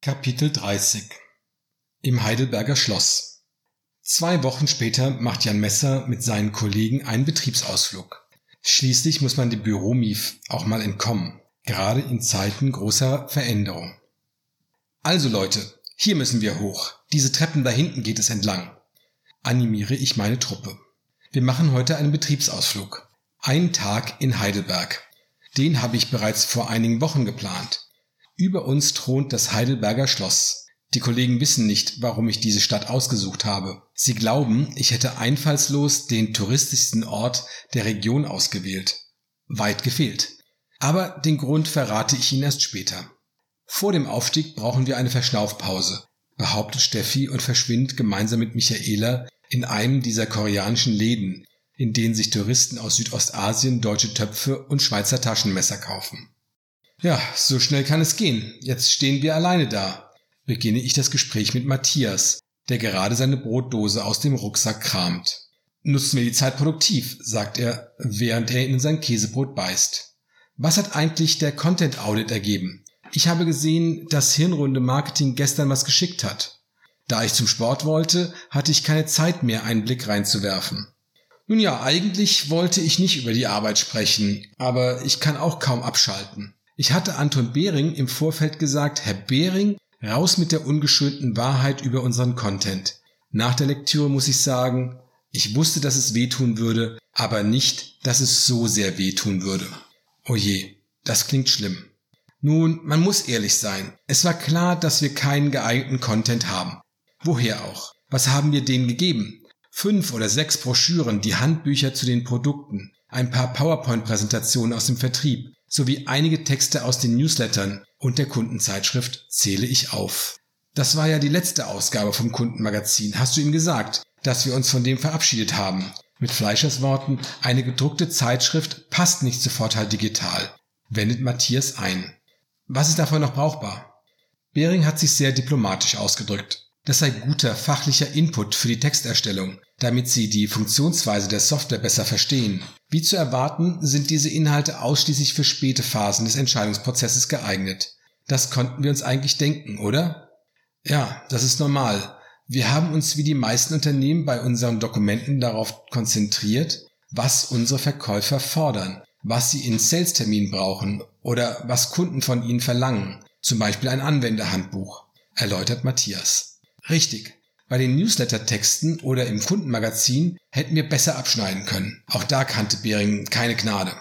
Kapitel 30 Im Heidelberger Schloss Zwei Wochen später macht Jan Messer mit seinen Kollegen einen Betriebsausflug. Schließlich muss man dem Büromief auch mal entkommen, gerade in Zeiten großer Veränderung. Also Leute, hier müssen wir hoch. Diese Treppen da hinten geht es entlang. Animiere ich meine Truppe. Wir machen heute einen Betriebsausflug. Einen Tag in Heidelberg. Den habe ich bereits vor einigen Wochen geplant. Über uns thront das Heidelberger Schloss. Die Kollegen wissen nicht, warum ich diese Stadt ausgesucht habe. Sie glauben, ich hätte einfallslos den touristischsten Ort der Region ausgewählt. Weit gefehlt. Aber den Grund verrate ich Ihnen erst später. Vor dem Aufstieg brauchen wir eine Verschnaufpause, behauptet Steffi und verschwindet gemeinsam mit Michaela in einem dieser koreanischen Läden, in denen sich Touristen aus Südostasien deutsche Töpfe und Schweizer Taschenmesser kaufen. Ja, so schnell kann es gehen. Jetzt stehen wir alleine da. Beginne ich das Gespräch mit Matthias, der gerade seine Brotdose aus dem Rucksack kramt. Nutzen wir die Zeit produktiv, sagt er, während er in sein Käsebrot beißt. Was hat eigentlich der Content Audit ergeben? Ich habe gesehen, dass Hirnrunde Marketing gestern was geschickt hat. Da ich zum Sport wollte, hatte ich keine Zeit mehr, einen Blick reinzuwerfen. Nun ja, eigentlich wollte ich nicht über die Arbeit sprechen, aber ich kann auch kaum abschalten. Ich hatte Anton Behring im Vorfeld gesagt, Herr Behring, raus mit der ungeschönten Wahrheit über unseren Content. Nach der Lektüre muss ich sagen, ich wusste, dass es wehtun würde, aber nicht, dass es so sehr wehtun würde. Oje, oh das klingt schlimm. Nun, man muss ehrlich sein. Es war klar, dass wir keinen geeigneten Content haben. Woher auch? Was haben wir denen gegeben? Fünf oder sechs Broschüren, die Handbücher zu den Produkten, ein paar PowerPoint-Präsentationen aus dem Vertrieb, sowie einige Texte aus den Newslettern und der Kundenzeitschrift zähle ich auf. Das war ja die letzte Ausgabe vom Kundenmagazin. Hast du ihm gesagt, dass wir uns von dem verabschiedet haben? Mit Fleischers Worten, eine gedruckte Zeitschrift passt nicht sofort halt digital, wendet Matthias ein. Was ist davon noch brauchbar? Bering hat sich sehr diplomatisch ausgedrückt. Das sei guter fachlicher Input für die Texterstellung, damit Sie die Funktionsweise der Software besser verstehen. Wie zu erwarten, sind diese Inhalte ausschließlich für späte Phasen des Entscheidungsprozesses geeignet. Das konnten wir uns eigentlich denken, oder? Ja, das ist normal. Wir haben uns wie die meisten Unternehmen bei unseren Dokumenten darauf konzentriert, was unsere Verkäufer fordern, was sie in Sales-Terminen brauchen oder was Kunden von ihnen verlangen, zum Beispiel ein Anwenderhandbuch, erläutert Matthias. Richtig. Bei den Newsletter-Texten oder im Kundenmagazin hätten wir besser abschneiden können. Auch da kannte Behring keine Gnade.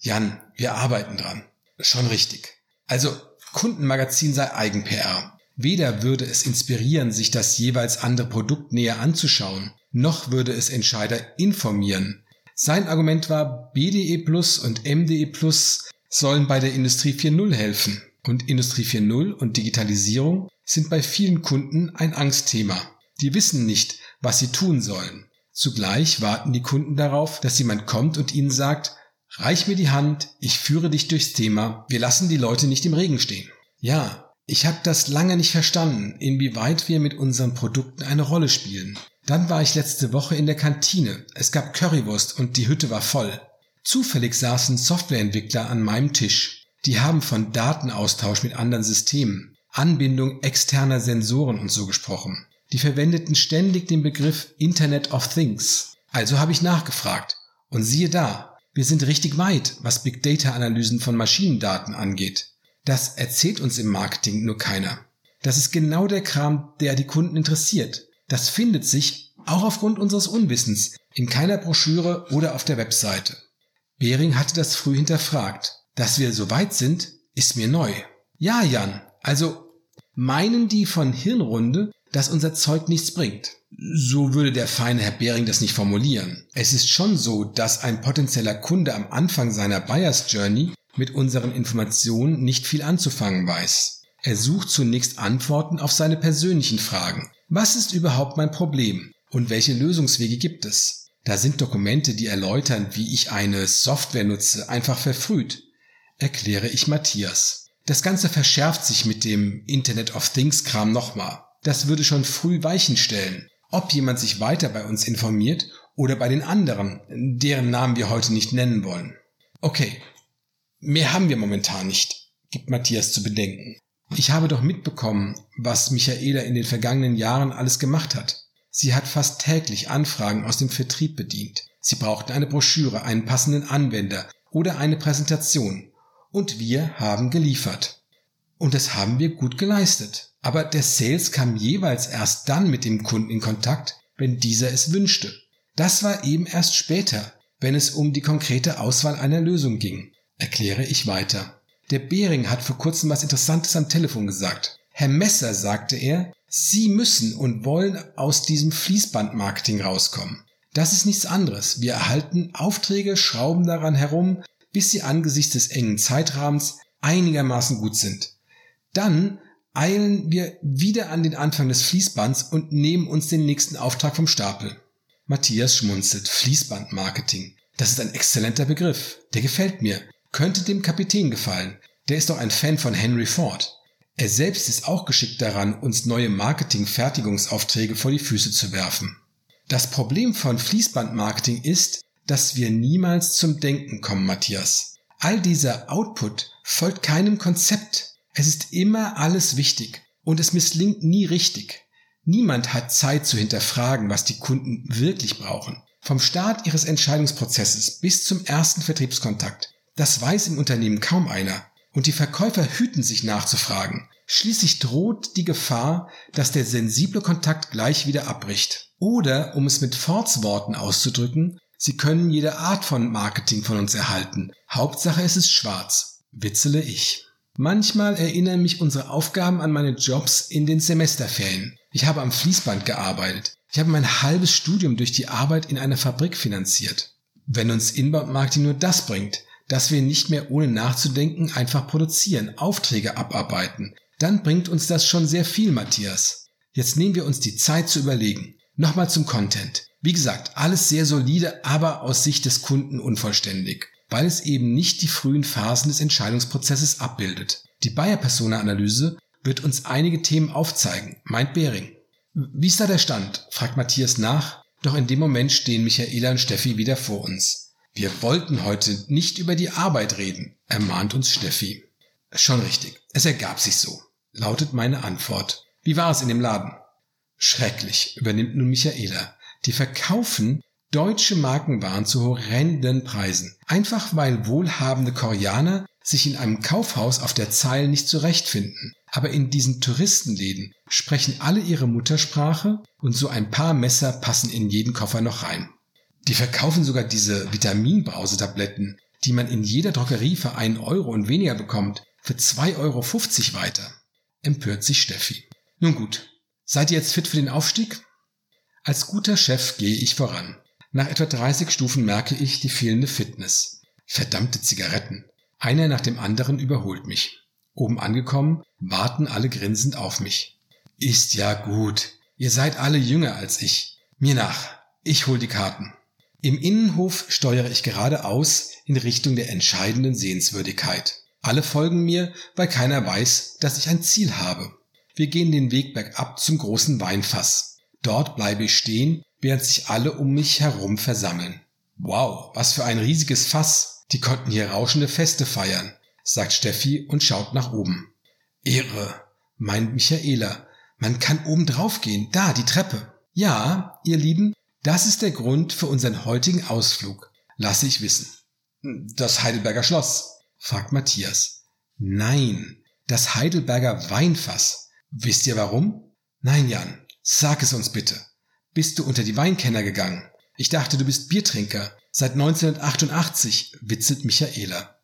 Jan, wir arbeiten dran. Schon richtig. Also, Kundenmagazin sei Eigen-PR. Weder würde es inspirieren, sich das jeweils andere Produkt näher anzuschauen, noch würde es Entscheider informieren. Sein Argument war, BDE Plus und MDE Plus sollen bei der Industrie 4.0 helfen. Und Industrie 4.0 und Digitalisierung sind bei vielen Kunden ein Angstthema. Die wissen nicht, was sie tun sollen. Zugleich warten die Kunden darauf, dass jemand kommt und ihnen sagt, reich mir die Hand, ich führe dich durchs Thema, wir lassen die Leute nicht im Regen stehen. Ja, ich habe das lange nicht verstanden, inwieweit wir mit unseren Produkten eine Rolle spielen. Dann war ich letzte Woche in der Kantine, es gab Currywurst und die Hütte war voll. Zufällig saßen Softwareentwickler an meinem Tisch. Die haben von Datenaustausch mit anderen Systemen, Anbindung externer Sensoren und so gesprochen. Die verwendeten ständig den Begriff Internet of Things. Also habe ich nachgefragt. Und siehe da, wir sind richtig weit, was Big Data Analysen von Maschinendaten angeht. Das erzählt uns im Marketing nur keiner. Das ist genau der Kram, der die Kunden interessiert. Das findet sich, auch aufgrund unseres Unwissens, in keiner Broschüre oder auf der Webseite. Bering hatte das früh hinterfragt. Dass wir so weit sind, ist mir neu. Ja, Jan, also meinen die von Hirnrunde, dass unser Zeug nichts bringt. So würde der feine Herr Behring das nicht formulieren. Es ist schon so, dass ein potenzieller Kunde am Anfang seiner Buyers Journey mit unseren Informationen nicht viel anzufangen weiß. Er sucht zunächst Antworten auf seine persönlichen Fragen. Was ist überhaupt mein Problem? Und welche Lösungswege gibt es? Da sind Dokumente, die erläutern, wie ich eine Software nutze, einfach verfrüht. Erkläre ich Matthias. Das Ganze verschärft sich mit dem Internet of Things Kram nochmal. Das würde schon früh Weichen stellen, ob jemand sich weiter bei uns informiert oder bei den anderen, deren Namen wir heute nicht nennen wollen. Okay, mehr haben wir momentan nicht, gibt Matthias zu bedenken. Ich habe doch mitbekommen, was Michaela in den vergangenen Jahren alles gemacht hat. Sie hat fast täglich Anfragen aus dem Vertrieb bedient. Sie brauchten eine Broschüre, einen passenden Anwender oder eine Präsentation. Und wir haben geliefert. Und das haben wir gut geleistet. Aber der Sales kam jeweils erst dann mit dem Kunden in Kontakt, wenn dieser es wünschte. Das war eben erst später, wenn es um die konkrete Auswahl einer Lösung ging, erkläre ich weiter. Der Behring hat vor kurzem was Interessantes am Telefon gesagt. Herr Messer, sagte er, Sie müssen und wollen aus diesem Fließbandmarketing rauskommen. Das ist nichts anderes. Wir erhalten Aufträge, schrauben daran herum, bis sie angesichts des engen Zeitrahmens einigermaßen gut sind. Dann eilen wir wieder an den Anfang des Fließbands und nehmen uns den nächsten Auftrag vom Stapel. Matthias schmunzelt. Fließbandmarketing. Das ist ein exzellenter Begriff. Der gefällt mir. Könnte dem Kapitän gefallen. Der ist doch ein Fan von Henry Ford. Er selbst ist auch geschickt daran, uns neue Marketing-Fertigungsaufträge vor die Füße zu werfen. Das Problem von Fließbandmarketing ist, dass wir niemals zum Denken kommen, Matthias. All dieser Output folgt keinem Konzept. Es ist immer alles wichtig und es misslingt nie richtig. Niemand hat Zeit zu hinterfragen, was die Kunden wirklich brauchen. Vom Start ihres Entscheidungsprozesses bis zum ersten Vertriebskontakt. Das weiß im Unternehmen kaum einer. Und die Verkäufer hüten sich nachzufragen. Schließlich droht die Gefahr, dass der sensible Kontakt gleich wieder abbricht. Oder, um es mit Fords Worten auszudrücken, sie können jede Art von Marketing von uns erhalten. Hauptsache es ist schwarz. Witzele ich. Manchmal erinnern mich unsere Aufgaben an meine Jobs in den Semesterferien. Ich habe am Fließband gearbeitet. Ich habe mein halbes Studium durch die Arbeit in einer Fabrik finanziert. Wenn uns Inbound Marketing nur das bringt, dass wir nicht mehr ohne nachzudenken einfach produzieren, Aufträge abarbeiten, dann bringt uns das schon sehr viel, Matthias. Jetzt nehmen wir uns die Zeit zu überlegen. Nochmal zum Content. Wie gesagt, alles sehr solide, aber aus Sicht des Kunden unvollständig weil es eben nicht die frühen Phasen des Entscheidungsprozesses abbildet. Die Bayer-Persona-Analyse wird uns einige Themen aufzeigen, meint Behring. Wie ist da der Stand? fragt Matthias nach, doch in dem Moment stehen Michaela und Steffi wieder vor uns. Wir wollten heute nicht über die Arbeit reden, ermahnt uns Steffi. Schon richtig, es ergab sich so, lautet meine Antwort. Wie war es in dem Laden? Schrecklich, übernimmt nun Michaela. Die verkaufen deutsche Markenwaren zu horrenden Preisen. Einfach weil wohlhabende Koreaner sich in einem Kaufhaus auf der Zeil nicht zurechtfinden. Aber in diesen Touristenläden sprechen alle ihre Muttersprache und so ein paar Messer passen in jeden Koffer noch rein. Die verkaufen sogar diese Vitaminbrausetabletten, die man in jeder Drogerie für einen Euro und weniger bekommt, für 2,50 Euro weiter. Empört sich Steffi. Nun gut, seid ihr jetzt fit für den Aufstieg? Als guter Chef gehe ich voran. Nach etwa 30 Stufen merke ich die fehlende Fitness. Verdammte Zigaretten. Einer nach dem anderen überholt mich. Oben angekommen, warten alle grinsend auf mich. Ist ja gut. Ihr seid alle jünger als ich. Mir nach. Ich hol die Karten. Im Innenhof steuere ich geradeaus in Richtung der entscheidenden Sehenswürdigkeit. Alle folgen mir, weil keiner weiß, dass ich ein Ziel habe. Wir gehen den Weg bergab zum großen Weinfass. Dort bleibe ich stehen während sich alle um mich herum versammeln. Wow, was für ein riesiges Fass. Die konnten hier rauschende Feste feiern, sagt Steffi und schaut nach oben. Irre, meint Michaela. Man kann oben drauf gehen, da, die Treppe. Ja, ihr Lieben, das ist der Grund für unseren heutigen Ausflug. Lasse ich wissen. Das Heidelberger Schloss, fragt Matthias. Nein, das Heidelberger Weinfass. Wisst ihr warum? Nein, Jan, sag es uns bitte. Bist du unter die Weinkenner gegangen? Ich dachte, du bist Biertrinker. Seit 1988, witzelt Michaela.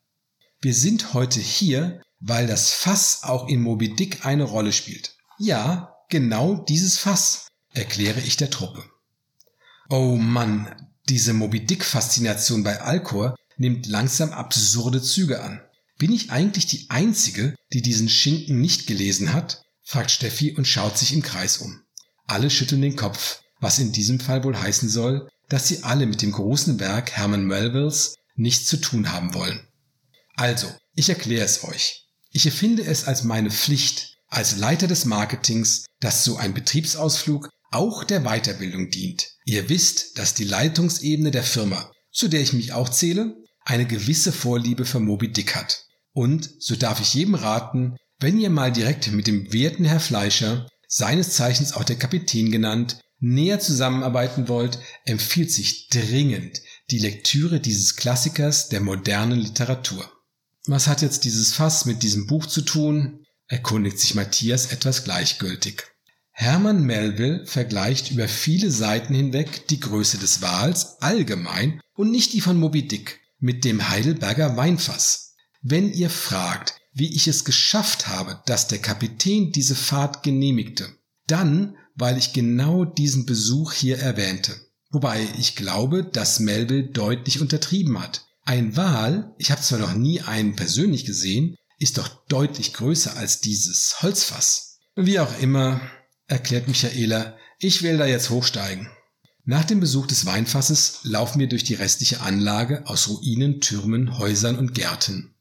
Wir sind heute hier, weil das Fass auch in Moby Dick eine Rolle spielt. Ja, genau dieses Fass, erkläre ich der Truppe. Oh Mann, diese Moby Dick-Faszination bei Alcor nimmt langsam absurde Züge an. Bin ich eigentlich die Einzige, die diesen Schinken nicht gelesen hat? Fragt Steffi und schaut sich im Kreis um. Alle schütteln den Kopf, was in diesem Fall wohl heißen soll, dass sie alle mit dem großen Werk Herman Melvilles nichts zu tun haben wollen. Also, ich erkläre es euch. Ich empfinde es als meine Pflicht, als Leiter des Marketings, dass so ein Betriebsausflug auch der Weiterbildung dient. Ihr wisst, dass die Leitungsebene der Firma, zu der ich mich auch zähle, eine gewisse Vorliebe für Moby Dick hat. Und, so darf ich jedem raten, Wenn ihr mal direkt mit dem werten Herr Fleischer, seines Zeichens auch der Kapitän genannt, näher zusammenarbeiten wollt, empfiehlt sich dringend die Lektüre dieses Klassikers der modernen Literatur. Was hat jetzt dieses Fass mit diesem Buch zu tun? erkundigt sich Matthias etwas gleichgültig. Hermann Melville vergleicht über viele Seiten hinweg die Größe des Wals allgemein und nicht die von Moby Dick mit dem Heidelberger Weinfass. Wenn ihr fragt, wie ich es geschafft habe, dass der Kapitän diese Fahrt genehmigte, dann, weil ich genau diesen Besuch hier erwähnte. Wobei ich glaube, dass Melville deutlich untertrieben hat. Ein Wal, ich habe zwar noch nie einen persönlich gesehen, ist doch deutlich größer als dieses Holzfass. Wie auch immer, erklärt Michaela, ich will da jetzt hochsteigen. Nach dem Besuch des Weinfasses laufen wir durch die restliche Anlage aus Ruinen, Türmen, Häusern und Gärten.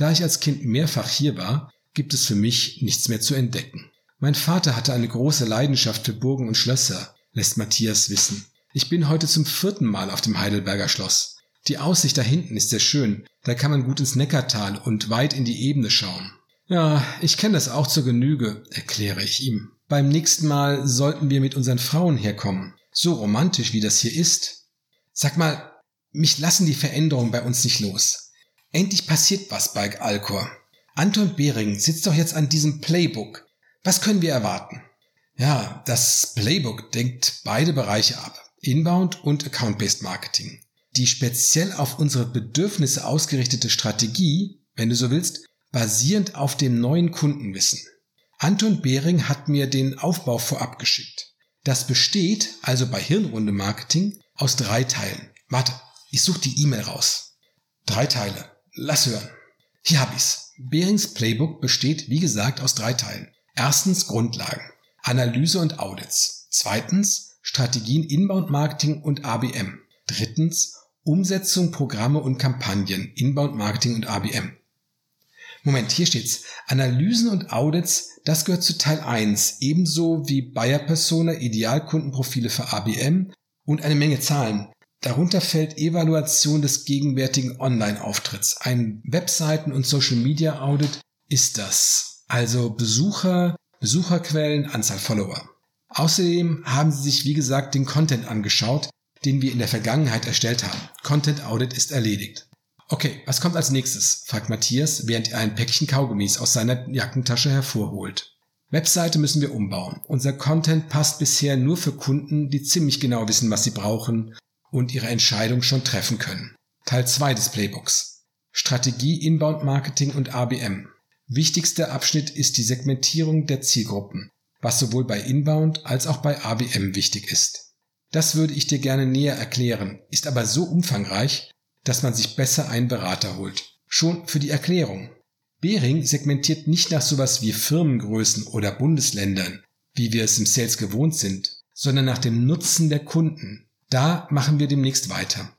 Da ich als Kind mehrfach hier war, gibt es für mich nichts mehr zu entdecken. Mein Vater hatte eine große Leidenschaft für Burgen und Schlösser, lässt Matthias wissen. Ich bin heute zum vierten Mal auf dem Heidelberger Schloss. Die Aussicht da hinten ist sehr schön, da kann man gut ins Neckartal und weit in die Ebene schauen. Ja, ich kenne das auch zur Genüge, erkläre ich ihm. Beim nächsten Mal sollten wir mit unseren Frauen herkommen. So romantisch wie das hier ist. Sag mal, mich lassen die Veränderungen bei uns nicht los. Endlich passiert was bei Alcor. Anton Behring sitzt doch jetzt an diesem Playbook. Was können wir erwarten? Ja, das Playbook denkt beide Bereiche ab. Inbound und Account-Based Marketing. Die speziell auf unsere Bedürfnisse ausgerichtete Strategie, wenn du so willst, basierend auf dem neuen Kundenwissen. Anton Behring hat mir den Aufbau vorab geschickt. Das besteht also bei Hirnrunde Marketing aus drei Teilen. Warte, ich suche die E-Mail raus. Drei Teile. Lass hören. Hier hab ich's. Behrings Playbook besteht, wie gesagt, aus drei Teilen. Erstens Grundlagen. Analyse und Audits. Zweitens Strategien Inbound Marketing und ABM. Drittens Umsetzung, Programme und Kampagnen, Inbound Marketing und ABM. Moment, hier steht's. Analysen und Audits, das gehört zu Teil 1, ebenso wie Buyer Persona, Idealkundenprofile für ABM und eine Menge Zahlen. Darunter fällt Evaluation des gegenwärtigen Online-Auftritts. Ein Webseiten- und Social-Media Audit ist das. Also Besucher, Besucherquellen, Anzahl Follower. Außerdem haben sie sich, wie gesagt, den Content angeschaut, den wir in der Vergangenheit erstellt haben. Content Audit ist erledigt. Okay, was kommt als nächstes? fragt Matthias, während er ein Päckchen Kaugummis aus seiner Jackentasche hervorholt. Webseite müssen wir umbauen. Unser Content passt bisher nur für Kunden, die ziemlich genau wissen, was sie brauchen und ihre Entscheidung schon treffen können. Teil 2 des Playbooks. Strategie Inbound Marketing und ABM. Wichtigster Abschnitt ist die Segmentierung der Zielgruppen, was sowohl bei Inbound als auch bei ABM wichtig ist. Das würde ich dir gerne näher erklären, ist aber so umfangreich, dass man sich besser einen Berater holt. Schon für die Erklärung. Behring segmentiert nicht nach sowas wie Firmengrößen oder Bundesländern, wie wir es im Sales gewohnt sind, sondern nach dem Nutzen der Kunden. Da machen wir demnächst weiter.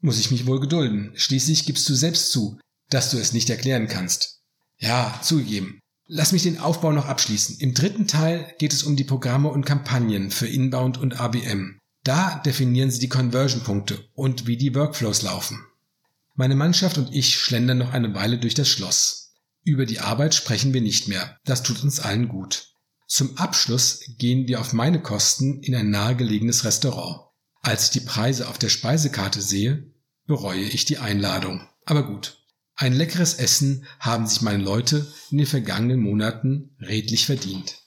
Muss ich mich wohl gedulden. Schließlich gibst du selbst zu, dass du es nicht erklären kannst. Ja, zugegeben. Lass mich den Aufbau noch abschließen. Im dritten Teil geht es um die Programme und Kampagnen für Inbound und ABM. Da definieren sie die Conversion-Punkte und wie die Workflows laufen. Meine Mannschaft und ich schlendern noch eine Weile durch das Schloss. Über die Arbeit sprechen wir nicht mehr. Das tut uns allen gut. Zum Abschluss gehen wir auf meine Kosten in ein nahegelegenes Restaurant. Als ich die Preise auf der Speisekarte sehe, bereue ich die Einladung. Aber gut. Ein leckeres Essen haben sich meine Leute in den vergangenen Monaten redlich verdient.